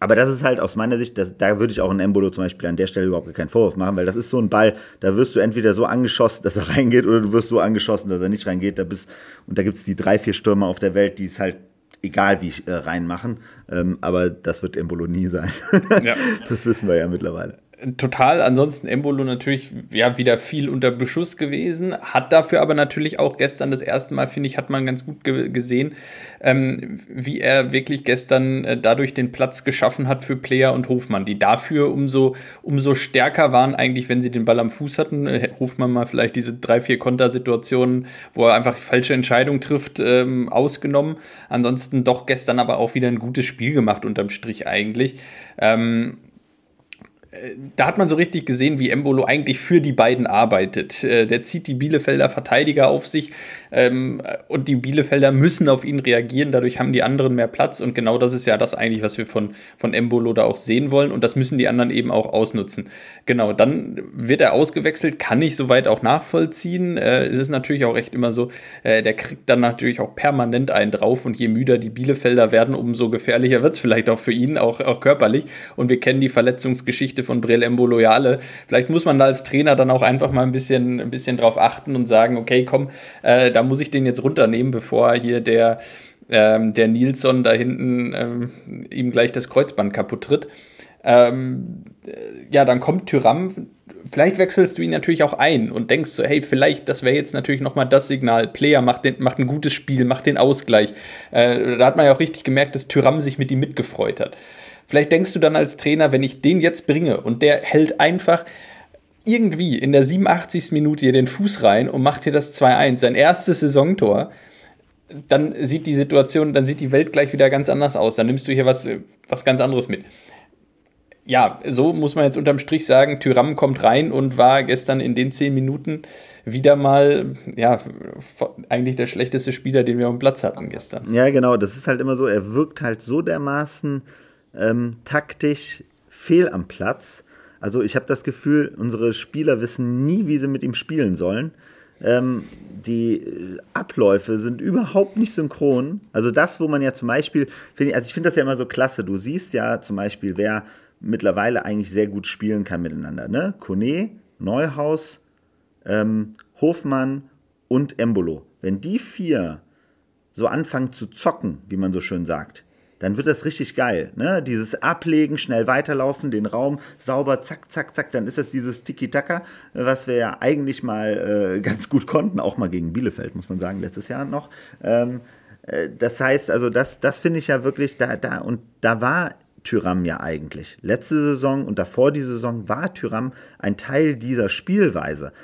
Aber das ist halt aus meiner Sicht, das, da würde ich auch in Embolo zum Beispiel an der Stelle überhaupt keinen Vorwurf machen, weil das ist so ein Ball, da wirst du entweder so angeschossen, dass er reingeht, oder du wirst so angeschossen, dass er nicht reingeht. Da bist, und da gibt es die drei, vier Stürmer auf der Welt, die es halt egal wie äh, reinmachen. Ähm, aber das wird Embolo nie sein. Ja. das wissen wir ja mittlerweile total. Ansonsten Embolo natürlich ja wieder viel unter Beschuss gewesen, hat dafür aber natürlich auch gestern das erste Mal, finde ich, hat man ganz gut ge gesehen, ähm, wie er wirklich gestern äh, dadurch den Platz geschaffen hat für Player und Hofmann, die dafür umso, umso stärker waren, eigentlich, wenn sie den Ball am Fuß hatten. Äh, Hofmann mal vielleicht diese drei, vier Kontersituationen, wo er einfach falsche Entscheidung trifft, ähm, ausgenommen. Ansonsten doch gestern aber auch wieder ein gutes Spiel gemacht, unterm Strich eigentlich. Ähm, da hat man so richtig gesehen, wie Embolo eigentlich für die beiden arbeitet. Äh, der zieht die Bielefelder Verteidiger auf sich ähm, und die Bielefelder müssen auf ihn reagieren. Dadurch haben die anderen mehr Platz und genau das ist ja das eigentlich, was wir von, von Embolo da auch sehen wollen und das müssen die anderen eben auch ausnutzen. Genau, dann wird er ausgewechselt, kann ich soweit auch nachvollziehen. Äh, es ist natürlich auch echt immer so, äh, der kriegt dann natürlich auch permanent einen drauf und je müder die Bielefelder werden, umso gefährlicher wird es vielleicht auch für ihn, auch, auch körperlich. Und wir kennen die Verletzungsgeschichte von Brelembo Loyale. Vielleicht muss man da als Trainer dann auch einfach mal ein bisschen, ein bisschen drauf achten und sagen, okay, komm, äh, da muss ich den jetzt runternehmen, bevor hier der, ähm, der Nilsson da hinten ähm, ihm gleich das Kreuzband kaputt tritt. Ähm, ja, dann kommt Tyram. Vielleicht wechselst du ihn natürlich auch ein und denkst so, hey, vielleicht, das wäre jetzt natürlich nochmal das Signal. Player macht, den, macht ein gutes Spiel, macht den Ausgleich. Äh, da hat man ja auch richtig gemerkt, dass Tyram sich mit ihm mitgefreut hat. Vielleicht denkst du dann als Trainer, wenn ich den jetzt bringe und der hält einfach irgendwie in der 87. Minute hier den Fuß rein und macht hier das 2-1, sein erstes Saisontor, dann sieht die Situation, dann sieht die Welt gleich wieder ganz anders aus. Dann nimmst du hier was, was ganz anderes mit. Ja, so muss man jetzt unterm Strich sagen, Tyram kommt rein und war gestern in den zehn Minuten wieder mal, ja, eigentlich der schlechteste Spieler, den wir dem Platz hatten gestern. Ja, genau, das ist halt immer so, er wirkt halt so dermaßen ähm, taktisch fehl am Platz. Also ich habe das Gefühl, unsere Spieler wissen nie, wie sie mit ihm spielen sollen. Ähm, die äh, Abläufe sind überhaupt nicht synchron. Also das, wo man ja zum Beispiel, find also ich finde das ja immer so klasse. Du siehst ja zum Beispiel, wer mittlerweile eigentlich sehr gut spielen kann miteinander. Ne? Kone, Neuhaus, ähm, Hofmann und Embolo. Wenn die vier so anfangen zu zocken, wie man so schön sagt, dann wird das richtig geil. Ne? Dieses Ablegen, schnell weiterlaufen, den Raum sauber, zack, zack, zack, dann ist das dieses Tiki-Taka, was wir ja eigentlich mal äh, ganz gut konnten, auch mal gegen Bielefeld, muss man sagen, letztes Jahr noch. Ähm, äh, das heißt, also das, das finde ich ja wirklich, da, da, und da war Tyram ja eigentlich. Letzte Saison und davor die Saison war Tyram ein Teil dieser Spielweise.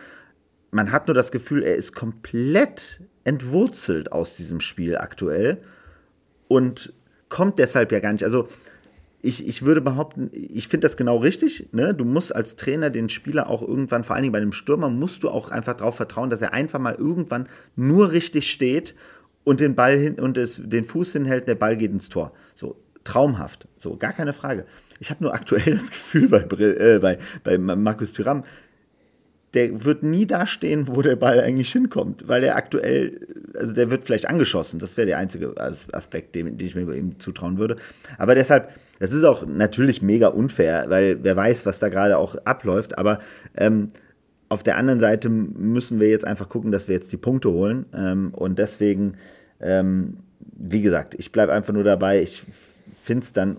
Man hat nur das Gefühl, er ist komplett entwurzelt aus diesem Spiel aktuell. Und kommt deshalb ja gar nicht. Also ich, ich würde behaupten, ich finde das genau richtig. Ne? Du musst als Trainer den Spieler auch irgendwann, vor allen Dingen bei einem Stürmer, musst du auch einfach darauf vertrauen, dass er einfach mal irgendwann nur richtig steht und den Ball hin und es, den Fuß hinhält, der Ball geht ins Tor. So traumhaft, so gar keine Frage. Ich habe nur aktuell das Gefühl bei, äh, bei, bei Markus Thüram, der wird nie da stehen, wo der Ball eigentlich hinkommt, weil er aktuell, also der wird vielleicht angeschossen, das wäre der einzige Aspekt, den, den ich mir ihm zutrauen würde. Aber deshalb, das ist auch natürlich mega unfair, weil wer weiß, was da gerade auch abläuft, aber ähm, auf der anderen Seite müssen wir jetzt einfach gucken, dass wir jetzt die Punkte holen ähm, und deswegen ähm, wie gesagt, ich bleibe einfach nur dabei. Ich finde es dann,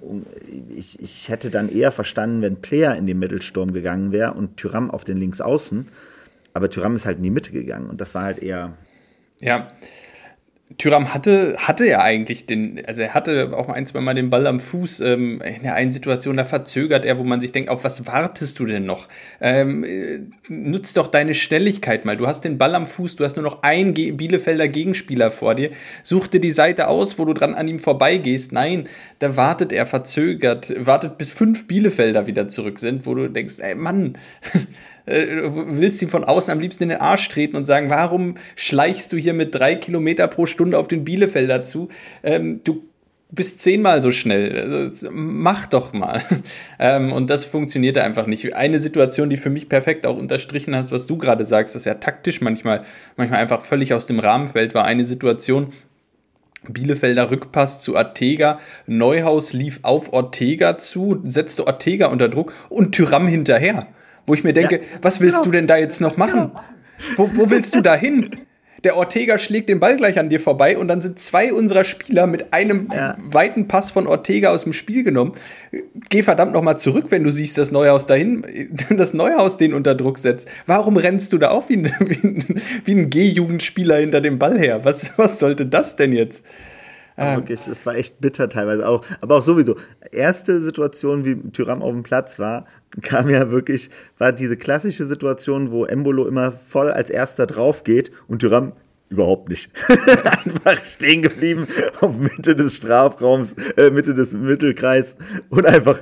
ich, ich hätte dann eher verstanden, wenn Player in den Mittelsturm gegangen wäre und Tyram auf den Linksaußen. Aber Tyram ist halt in die Mitte gegangen und das war halt eher. Ja, Tyram hatte, hatte ja eigentlich den, also er hatte auch ein, zwei Mal den Ball am Fuß. Ähm, in der einen Situation, da verzögert er, wo man sich denkt, auf was wartest du denn noch? Ähm, äh, nutz doch deine Schnelligkeit mal. Du hast den Ball am Fuß, du hast nur noch einen Ge Bielefelder Gegenspieler vor dir. Such dir die Seite aus, wo du dran an ihm vorbeigehst. Nein, da wartet er verzögert, wartet bis fünf Bielefelder wieder zurück sind, wo du denkst, ey Mann, äh, willst ihm von außen am liebsten in den Arsch treten und sagen, warum schleichst du hier mit drei Kilometer pro Stunde auf den Bielefelder zu? Ähm, du bist zehnmal so schnell. Mach doch mal. Ähm, und das funktionierte einfach nicht. Eine Situation, die für mich perfekt auch unterstrichen hast, was du gerade sagst, dass er taktisch manchmal, manchmal einfach völlig aus dem Rahmen fällt, war eine Situation, Bielefelder Rückpass zu Ortega. Neuhaus lief auf Ortega zu, setzte Ortega unter Druck und Tyram hinterher. Wo ich mir denke, ja, was willst genau. du denn da jetzt noch machen? Genau. Wo, wo willst du da hin? Der Ortega schlägt den Ball gleich an dir vorbei und dann sind zwei unserer Spieler mit einem ja. weiten Pass von Ortega aus dem Spiel genommen. Geh verdammt noch mal zurück, wenn du siehst, dass Neuhaus dahin, das Neuhaus den unter Druck setzt. Warum rennst du da auf wie ein, wie ein, wie ein G-Jugendspieler hinter dem Ball her? Was, was sollte das denn jetzt? Ja, wirklich, das war echt bitter teilweise auch. Aber auch sowieso. Erste Situation, wie Tyram auf dem Platz war, kam ja wirklich, war diese klassische Situation, wo Embolo immer voll als erster drauf geht und Tyram überhaupt nicht. einfach stehen geblieben auf Mitte des Strafraums, äh, Mitte des Mittelkreis und einfach,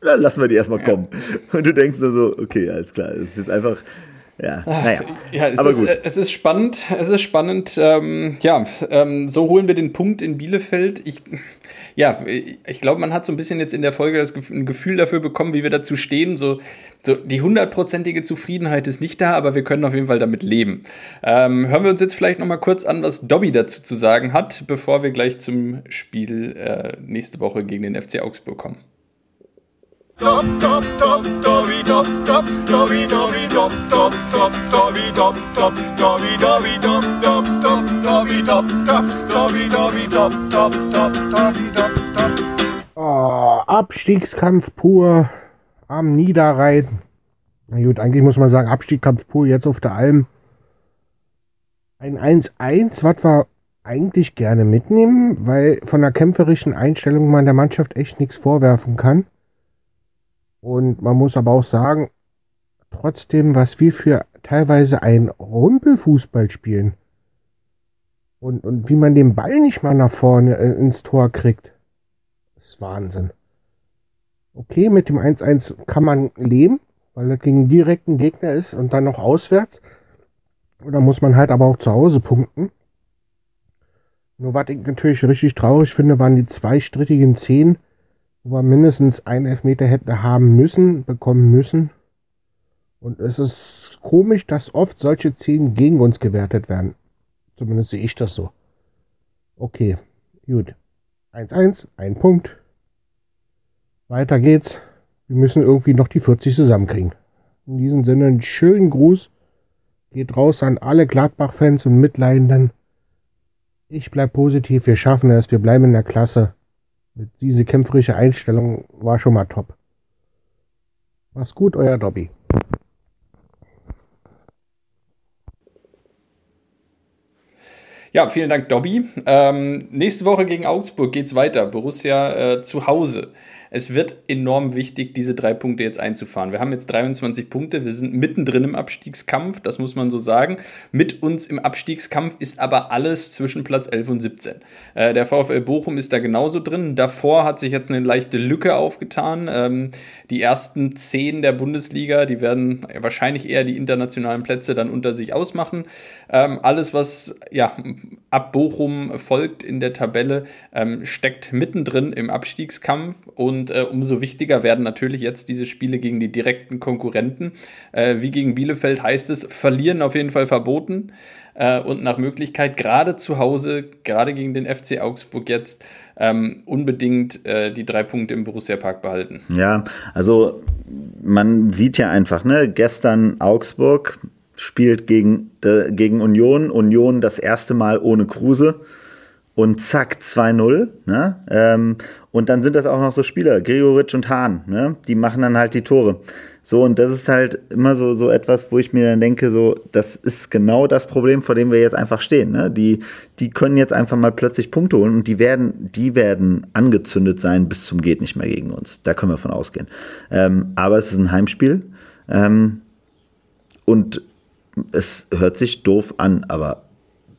dann lassen wir die erstmal kommen. Und du denkst nur so, okay, alles klar, es ist jetzt einfach ja, naja. Ja, es, Aber ist, gut. es ist spannend. Es ist spannend. Ähm, ja, ähm, so holen wir den Punkt in Bielefeld. Ich, ja, ich glaube, man hat so ein bisschen jetzt in der Folge das ein Gefühl dafür bekommen, wie wir dazu stehen. So, so die hundertprozentige Zufriedenheit ist nicht da, aber wir können auf jeden Fall damit leben. Ähm, hören wir uns jetzt vielleicht noch mal kurz an, was Dobby dazu zu sagen hat, bevor wir gleich zum Spiel äh, nächste Woche gegen den FC Augsburg kommen. Top, top, Dobby, top, top, Dobby, Dobby, top, top, top, Dobby, top, top, Dobby, Dobby, top, top, top, Dobby, top, top, Dobby, Dobby, top, top, top, Dobby, top, top. Oh, Abstiegskampf pur am Niederrhein. Na gut, eigentlich muss man sagen, Abstiegskampf pur jetzt auf der Alm. Ein 1-1, was wir eigentlich gerne mitnehmen, weil von der kämpferischen Einstellung man der Mannschaft echt nichts vorwerfen kann. Und man muss aber auch sagen, trotzdem, was wir für teilweise ein Rumpelfußball spielen und, und wie man den Ball nicht mal nach vorne äh, ins Tor kriegt, ist Wahnsinn. Okay, mit dem 1-1 kann man leben, weil das gegen direkten Gegner ist und dann noch auswärts. Da muss man halt aber auch zu Hause punkten. Nur was ich natürlich richtig traurig finde, waren die zwei strittigen Szenen wo wir mindestens einen Elfmeter hätten haben müssen, bekommen müssen. Und es ist komisch, dass oft solche Szenen gegen uns gewertet werden. Zumindest sehe ich das so. Okay, gut. 1-1, ein Punkt. Weiter geht's. Wir müssen irgendwie noch die 40 zusammenkriegen. In diesem Sinne einen schönen Gruß. Geht raus an alle Gladbach-Fans und Mitleidenden. Ich bleib positiv, wir schaffen es, wir bleiben in der Klasse. Diese kämpferische Einstellung war schon mal top. Mach's gut, euer Dobby. Ja, vielen Dank, Dobby. Ähm, nächste Woche gegen Augsburg geht's weiter. Borussia äh, zu Hause es wird enorm wichtig, diese drei Punkte jetzt einzufahren. Wir haben jetzt 23 Punkte, wir sind mittendrin im Abstiegskampf, das muss man so sagen. Mit uns im Abstiegskampf ist aber alles zwischen Platz 11 und 17. Äh, der VfL Bochum ist da genauso drin. Davor hat sich jetzt eine leichte Lücke aufgetan. Ähm, die ersten zehn der Bundesliga, die werden wahrscheinlich eher die internationalen Plätze dann unter sich ausmachen. Ähm, alles, was ja, ab Bochum folgt in der Tabelle, ähm, steckt mittendrin im Abstiegskampf und äh, umso wichtiger werden natürlich jetzt diese Spiele gegen die direkten Konkurrenten. Äh, wie gegen Bielefeld heißt es, verlieren auf jeden Fall verboten äh, und nach Möglichkeit gerade zu Hause, gerade gegen den FC Augsburg jetzt, ähm, unbedingt äh, die drei Punkte im Borussia Park behalten. Ja, also man sieht ja einfach, ne, gestern Augsburg spielt gegen, äh, gegen Union. Union das erste Mal ohne Kruse. Und zack, 2-0. Ne? Ähm, und dann sind das auch noch so Spieler, Gregoritsch und Hahn, ne? die machen dann halt die Tore. So, und das ist halt immer so, so etwas, wo ich mir dann denke, so, das ist genau das Problem, vor dem wir jetzt einfach stehen. Ne? Die, die können jetzt einfach mal plötzlich Punkte holen und die werden, die werden angezündet sein bis zum Geht nicht mehr gegen uns. Da können wir von ausgehen. Ähm, aber es ist ein Heimspiel. Ähm, und es hört sich doof an, aber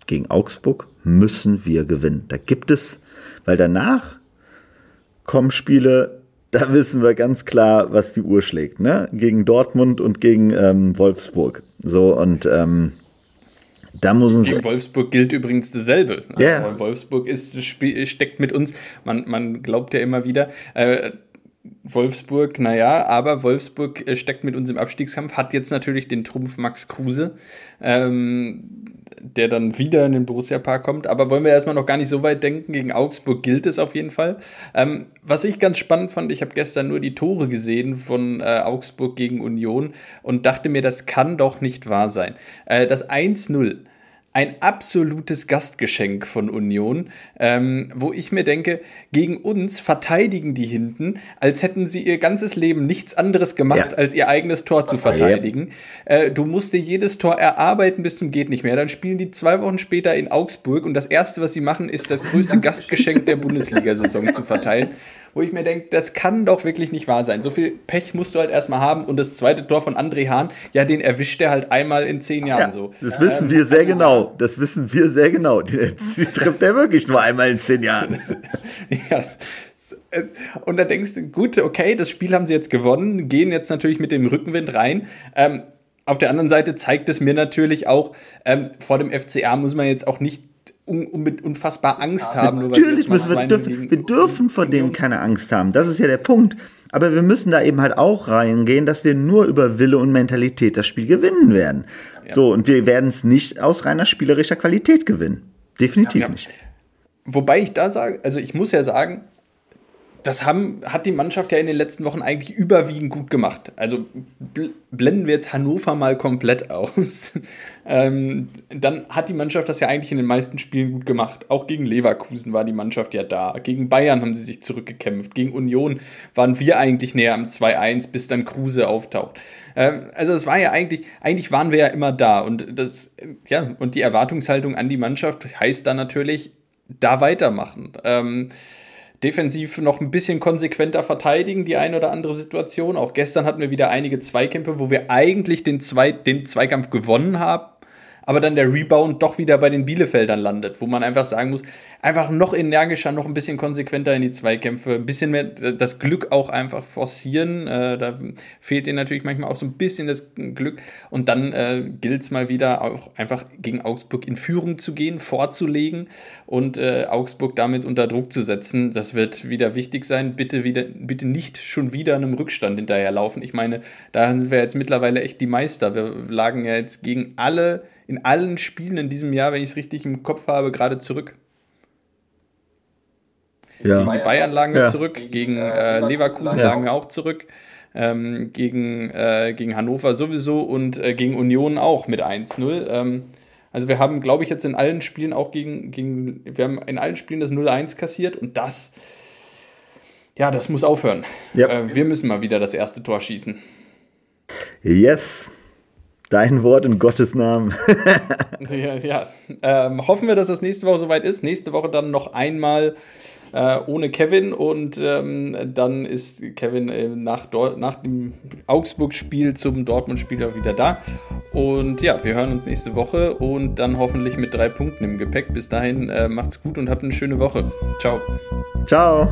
gegen Augsburg müssen wir gewinnen. Da gibt es, weil danach kommen Spiele, da wissen wir ganz klar, was die Uhr schlägt, ne? Gegen Dortmund und gegen ähm, Wolfsburg. So und ähm, da muss uns Gegen Wolfsburg gilt übrigens dasselbe. Yeah. Wolfsburg ist, steckt mit uns, man, man glaubt ja immer wieder, äh, Wolfsburg, naja, aber Wolfsburg äh, steckt mit uns im Abstiegskampf, hat jetzt natürlich den Trumpf Max Kruse, ähm, der dann wieder in den Borussia-Park kommt. Aber wollen wir erstmal noch gar nicht so weit denken. Gegen Augsburg gilt es auf jeden Fall. Ähm, was ich ganz spannend fand, ich habe gestern nur die Tore gesehen von äh, Augsburg gegen Union und dachte mir, das kann doch nicht wahr sein. Äh, das 1-0 ein absolutes Gastgeschenk von Union, ähm, wo ich mir denke, gegen uns verteidigen die hinten, als hätten sie ihr ganzes Leben nichts anderes gemacht, ja. als ihr eigenes Tor zu verteidigen. Äh, du musst dir jedes Tor erarbeiten bis zum geht nicht mehr. Dann spielen die zwei Wochen später in Augsburg und das erste, was sie machen, ist das größte Gastgeschenk der Bundesliga-Saison zu verteilen wo ich mir denke, das kann doch wirklich nicht wahr sein. So viel Pech musst du halt erstmal haben. Und das zweite Tor von André Hahn, ja, den erwischt er halt einmal in zehn Jahren ja, so. Das wissen ähm, wir sehr genau. Das wissen wir sehr genau. Die, die trifft er wirklich nur einmal in zehn Jahren. ja. Und da denkst du, gut, okay, das Spiel haben sie jetzt gewonnen, gehen jetzt natürlich mit dem Rückenwind rein. Ähm, auf der anderen Seite zeigt es mir natürlich auch, ähm, vor dem FCR muss man jetzt auch nicht un, un, unfassbar Angst haben. Nur Natürlich müssen wir, dürfen, wir dürfen vor dem keine Angst haben. Das ist ja der Punkt. Aber wir müssen da eben halt auch reingehen, dass wir nur über Wille und Mentalität das Spiel gewinnen werden. Ja. So, und wir werden es nicht aus reiner spielerischer Qualität gewinnen. Definitiv ja, ja. nicht. Wobei ich da sage, also ich muss ja sagen, das haben, hat die Mannschaft ja in den letzten Wochen eigentlich überwiegend gut gemacht. Also blenden wir jetzt Hannover mal komplett aus. ähm, dann hat die Mannschaft das ja eigentlich in den meisten Spielen gut gemacht. Auch gegen Leverkusen war die Mannschaft ja da. Gegen Bayern haben sie sich zurückgekämpft. Gegen Union waren wir eigentlich näher am 2-1, bis dann Kruse auftaucht. Ähm, also es war ja eigentlich, eigentlich waren wir ja immer da. Und das, ja, und die Erwartungshaltung an die Mannschaft heißt dann natürlich, da weitermachen. Ähm, defensiv noch ein bisschen konsequenter verteidigen, die eine oder andere Situation. Auch gestern hatten wir wieder einige Zweikämpfe, wo wir eigentlich den, Zwei den Zweikampf gewonnen haben, aber dann der Rebound doch wieder bei den Bielefeldern landet, wo man einfach sagen muss, einfach noch energischer, noch ein bisschen konsequenter in die Zweikämpfe, ein bisschen mehr das Glück auch einfach forcieren. Äh, da fehlt ihnen natürlich manchmal auch so ein bisschen das Glück. Und dann äh, gilt es mal wieder auch einfach gegen Augsburg in Führung zu gehen, vorzulegen und äh, Augsburg damit unter Druck zu setzen. Das wird wieder wichtig sein. Bitte, wieder, bitte nicht schon wieder einem Rückstand hinterherlaufen. Ich meine, da sind wir jetzt mittlerweile echt die Meister. Wir lagen ja jetzt gegen alle, in allen Spielen in diesem Jahr, wenn ich es richtig im Kopf habe, gerade zurück. Ja. Gegen die Bayern lagen wir ja. zurück, gegen äh, Leverkusen ja. lagen wir auch zurück, ähm, gegen, äh, gegen Hannover sowieso und äh, gegen Union auch mit 1-0. Ähm, also wir haben, glaube ich, jetzt in allen Spielen auch gegen, gegen, wir haben in allen Spielen das 0-1 kassiert und das, ja, das muss aufhören. Ja. Äh, wir müssen mal wieder das erste Tor schießen. Yes. Dein Wort in Gottes Namen. ja, ja. Ähm, hoffen wir, dass das nächste Woche soweit ist. Nächste Woche dann noch einmal äh, ohne Kevin und ähm, dann ist Kevin äh, nach, nach dem Augsburg-Spiel zum Dortmund-Spiel auch wieder da. Und ja, wir hören uns nächste Woche und dann hoffentlich mit drei Punkten im Gepäck. Bis dahin äh, macht's gut und habt eine schöne Woche. Ciao. Ciao.